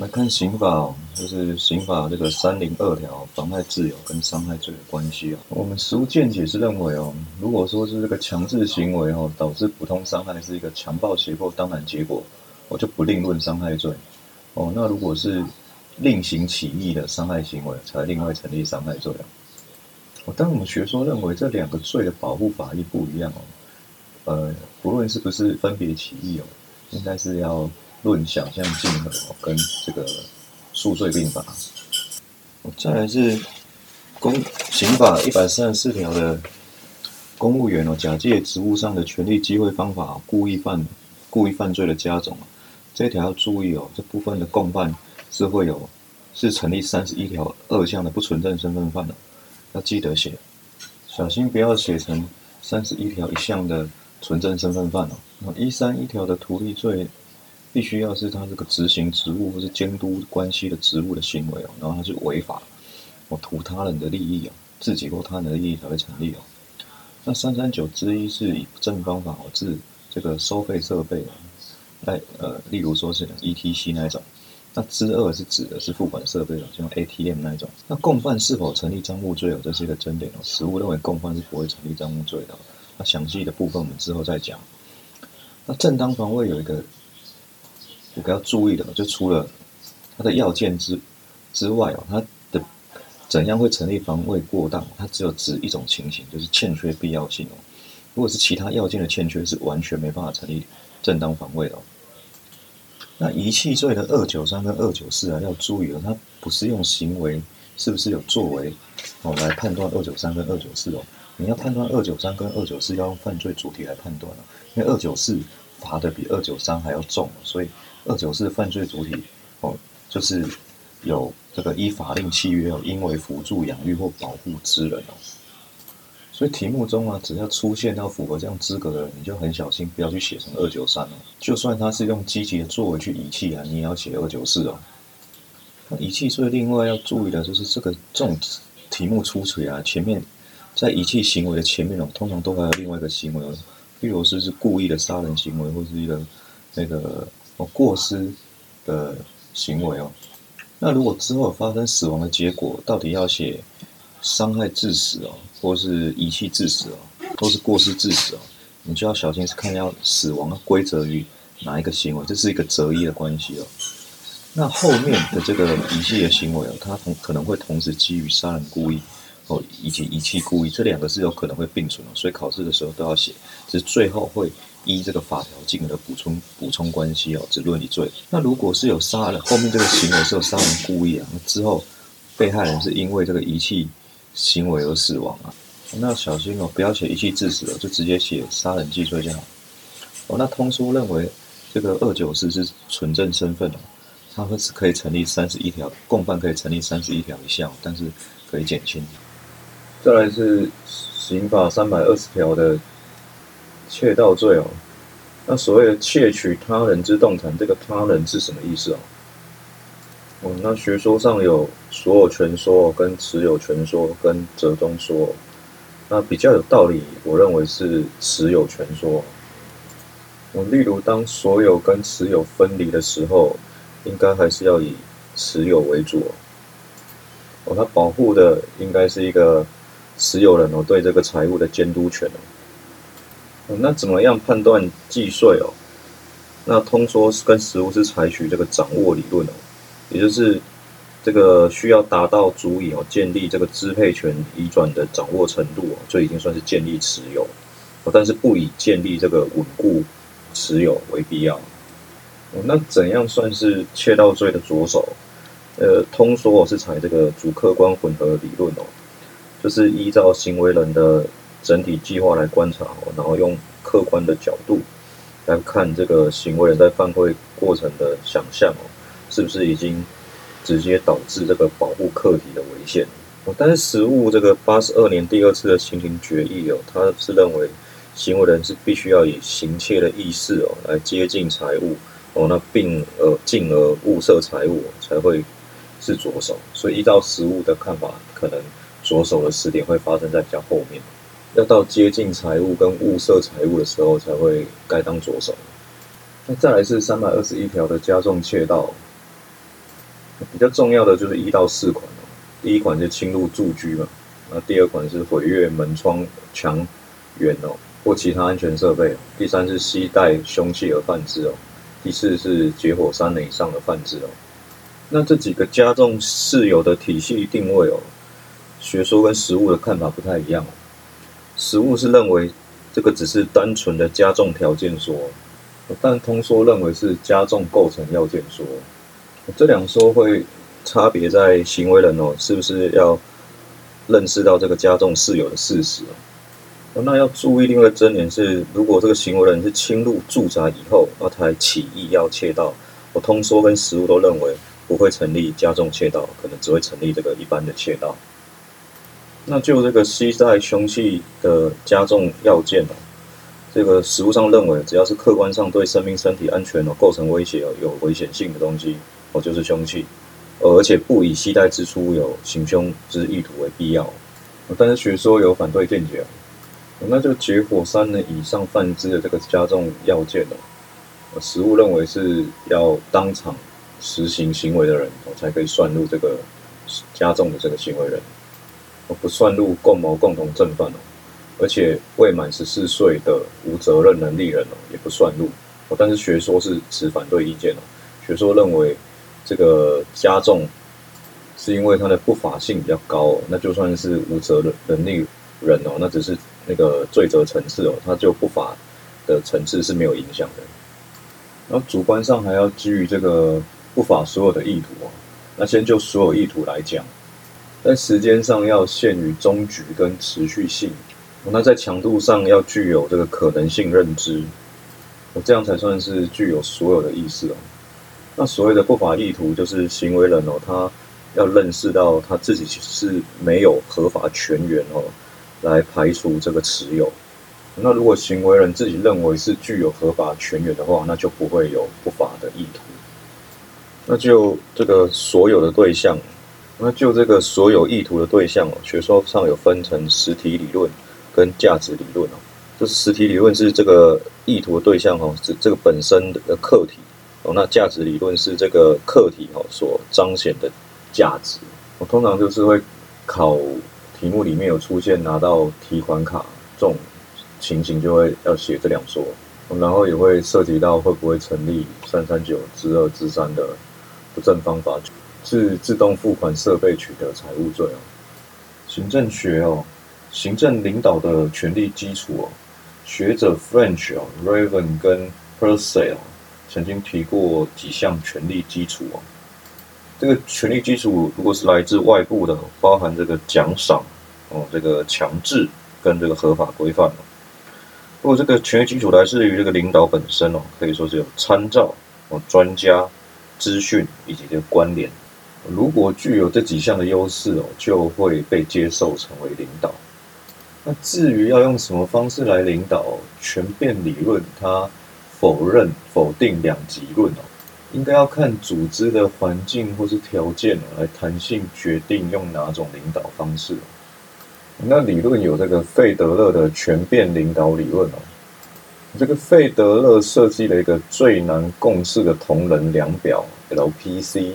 来看刑法哦，就是刑法这个三零二条妨害自由跟伤害罪的关系啊。我们实务见解是认为哦，如果说是这个强制行为哦，导致普通伤害是一个强暴胁迫当然结果，我就不另论伤害罪哦。那如果是另行起义的伤害行为，才另外成立伤害罪啊。哦，但我们学说认为这两个罪的保护法益不一样哦。呃，不论是不是分别起义哦，应该是要。论想象竞合跟这个数罪并罚，再来是公刑法一百三十四条的公务员哦，假借职务上的权利机会方法，故意犯故意犯罪的加重这条要注意哦，这部分的共犯是会有是成立三十一条二项的不纯正身份犯的，要记得写，小心不要写成三十一条一项的纯正身份犯哦，一三一条的图利罪。必须要是他这个执行职务或是监督关系的职务的行为哦，然后他是违法，我图他人的利益哦，自己或他人的利益才会成立哦。那三三九之一是以不正方法哦，治这个收费设备哦，来呃，例如说是 ETC 那一种。那之二是指的是付款设备哦，像 ATM 那一种。那共犯是否成立赃物罪哦，这是一个争点哦。实务认为共犯是不会成立赃物罪的。那详细的部分我们之后再讲。那正当防卫有一个。我比较注意的，就除了它的要件之之外哦，它的怎样会成立防卫过当？它只有指一种情形，就是欠缺必要性哦。如果是其他要件的欠缺，是完全没办法成立正当防卫的。那遗弃罪的二九三跟二九四啊，要注意了，它不是用行为是不是有作为哦来判断二九三跟二九四哦。你要判断二九三跟二九四，要用犯罪主体来判断了，因为二九四罚的比二九三还要重，所以。二九四犯罪主体哦，就是有这个依法令契约哦，因为辅助养育或保护之人哦。所以题目中啊，只要出现到符合这样资格的人，你就很小心，不要去写成二九三哦。就算他是用积极的作为去遗弃啊，你也要写二九四哦。那遗弃罪另外要注意的就是这个这种题目出处啊，前面在遗弃行为的前面哦，通常都还有另外一个行为哦，例如是是故意的杀人行为，或是一个那个。过失的行为哦，那如果之后发生死亡的结果，到底要写伤害致死哦，或是遗弃致死哦，或是过失致死哦，你就要小心是看要死亡归责于哪一个行为，这是一个择一的关系哦。那后面的这个遗弃的行为哦，它同可能会同时基于杀人故意哦，以及遗弃故意，这两个是有可能会并存的，所以考试的时候都要写，只是最后会。依这个法条进行的补充补充关系哦，只论理罪。那如果是有杀人，后面这个行为是有杀人故意啊，之后被害人是因为这个遗弃行为而死亡啊，那小心哦，不要写遗弃致死了，就直接写杀人既遂就好。哦，那通书认为这个二九四是纯正身份哦，它是可以成立三十一条共犯可以成立三十一条以下，但是可以减轻。再来是刑法三百二十条的。窃盗罪哦，那所谓的窃取他人之动产，这个他人是什么意思哦？哦，那学说上有所有权说、跟持有权说、跟折中说，那比较有道理，我认为是持有权说。我例如当所有跟持有分离的时候，应该还是要以持有为主哦。哦，它保护的应该是一个持有人哦对这个财务的监督权哦。那怎么样判断计税哦？那通说跟实物是采取这个掌握理论哦，也就是这个需要达到足以哦建立这个支配权移转的掌握程度哦，就已经算是建立持有，但是不以建立这个稳固持有为必要。那怎样算是窃盗罪的着手？呃，通说是采这个主客观混合理论哦，就是依照行为人的。整体计划来观察哦，然后用客观的角度来看这个行为人在犯罪过程的想象哦，是不是已经直接导致这个保护客体的危险哦？但是实务这个八十二年第二次的刑庭决议哦，他是认为行为人是必须要以行窃的意识哦来接近财物哦，那并而进而物色财物才会是着手，所以依照实务的看法，可能着手的时点会发生在比较后面。要到接近财物跟物色财物的时候，才会该当着手。那再来是三百二十一条的加重窃盗。比较重要的就是一到四款。第一款是侵入住居嘛，那第二款是毁越门窗墙垣哦，或其他安全设备。第三是携带凶器而犯之哦。第四是结火三人以上的犯之哦。那这几个加重事由的体系定位哦，学说跟实物的看法不太一样。实物是认为这个只是单纯的加重条件说，但通说认为是加重构成要件说。这两说会。差别在行为人哦，是不是要认识到这个加重事由的事实？那要注意另外一个真点是，如果这个行为人是侵入住宅以后，那才起意要窃盗，我通说跟实物都认为不会成立加重窃盗，可能只会成立这个一般的窃盗。那就这个携带凶器的加重要件哦，这个实物上认为，只要是客观上对生命、身体安全哦构成威胁哦有危险性的东西哦，就是凶器。而且不以携带之初有行凶之意图为必要，但是学说有反对见解，那就结火三人以上犯之的这个加重要件哦，实务认为是要当场实行行为的人哦才可以算入这个加重的这个行为人，不算入共谋共同正犯哦，而且未满十四岁的无责任能力人哦也不算入，哦但是学说是持反对意见哦，学说认为。这个加重是因为他的不法性比较高哦，那就算是无责的能力人哦，那只是那个罪责层次哦，他就不法的层次是没有影响的。然后主观上还要基于这个不法所有的意图哦，那先就所有意图来讲，在时间上要限于终局跟持续性，那在强度上要具有这个可能性认知，我这样才算是具有所有的意思哦。那所谓的不法意图，就是行为人哦，他要认识到他自己是没有合法权源哦，来排除这个持有。那如果行为人自己认为是具有合法权源的话，那就不会有不法的意图。那就这个所有的对象，那就这个所有意图的对象哦，学说上有分成实体理论跟价值理论哦。就是实体理论是这个意图的对象哦，这这个本身的客体。哦，那价值理论是这个课题哦所彰显的价值。我通常就是会考题目里面有出现拿到提款卡这种情形，就会要写这两说，然后也会涉及到会不会成立三三九之二之三的不正方法，是自动付款设备取得财务罪哦。行政学哦，行政领导的权力基础哦，学者 French 哦，Raven 跟 Purcell。曾经提过几项权力基础哦，这个权力基础如果是来自外部的，包含这个奖赏哦，这个强制跟这个合法规范哦。如果这个权力基础来自于这个领导本身哦，可以说是有参照哦、专家、资讯以及这个关联。如果具有这几项的优势哦，就会被接受成为领导。那至于要用什么方式来领导，权变理论它。否认、否定两极论哦，应该要看组织的环境或是条件来弹性决定用哪种领导方式。那理论有这个费德勒的全变领导理论哦，这个费德勒设计了一个最难共识的同仁量表 LPC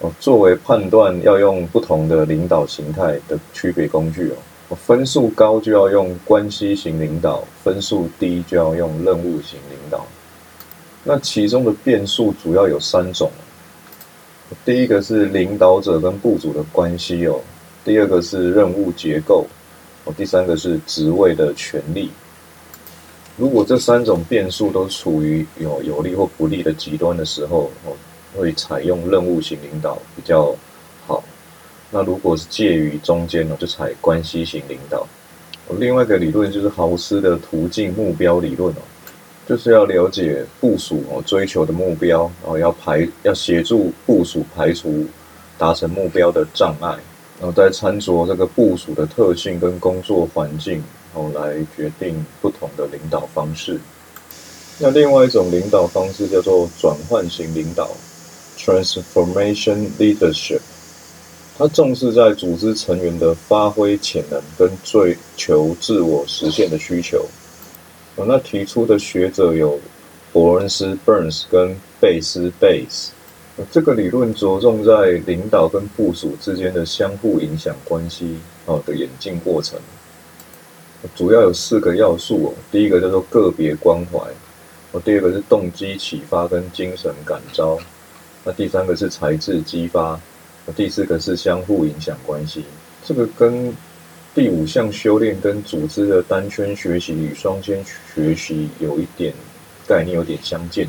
哦，作为判断要用不同的领导形态的区别工具哦。分数高就要用关系型领导，分数低就要用任务型领导。那其中的变数主要有三种，第一个是领导者跟部组的关系哦，第二个是任务结构，哦，第三个是职位的权利。如果这三种变数都处于有有利或不利的极端的时候，哦，会采用任务型领导比较好。那如果是介于中间呢，就采关系型领导。另外一个理论就是豪斯的途径目标理论哦，就是要了解部署哦追求的目标，然后要排要协助部署排除达成目标的障碍，然后再参酌这个部署的特性跟工作环境，然后来决定不同的领导方式。那另外一种领导方式叫做转换型领导 （Transformation Leadership）。他重视在组织成员的发挥潜能跟追求自我实现的需求。哦，那提出的学者有伯恩斯 （Burns） 跟贝斯 （Base）。这个理论着重在领导跟部属之间的相互影响关系哦的演进过程，主要有四个要素哦。第一个叫做个别关怀，哦，第二个是动机启发跟精神感召，那第三个是材质激发，第四个是相互影响关系。这个跟第五项修炼跟组织的单圈学习与双圈学习有一点概念有点相近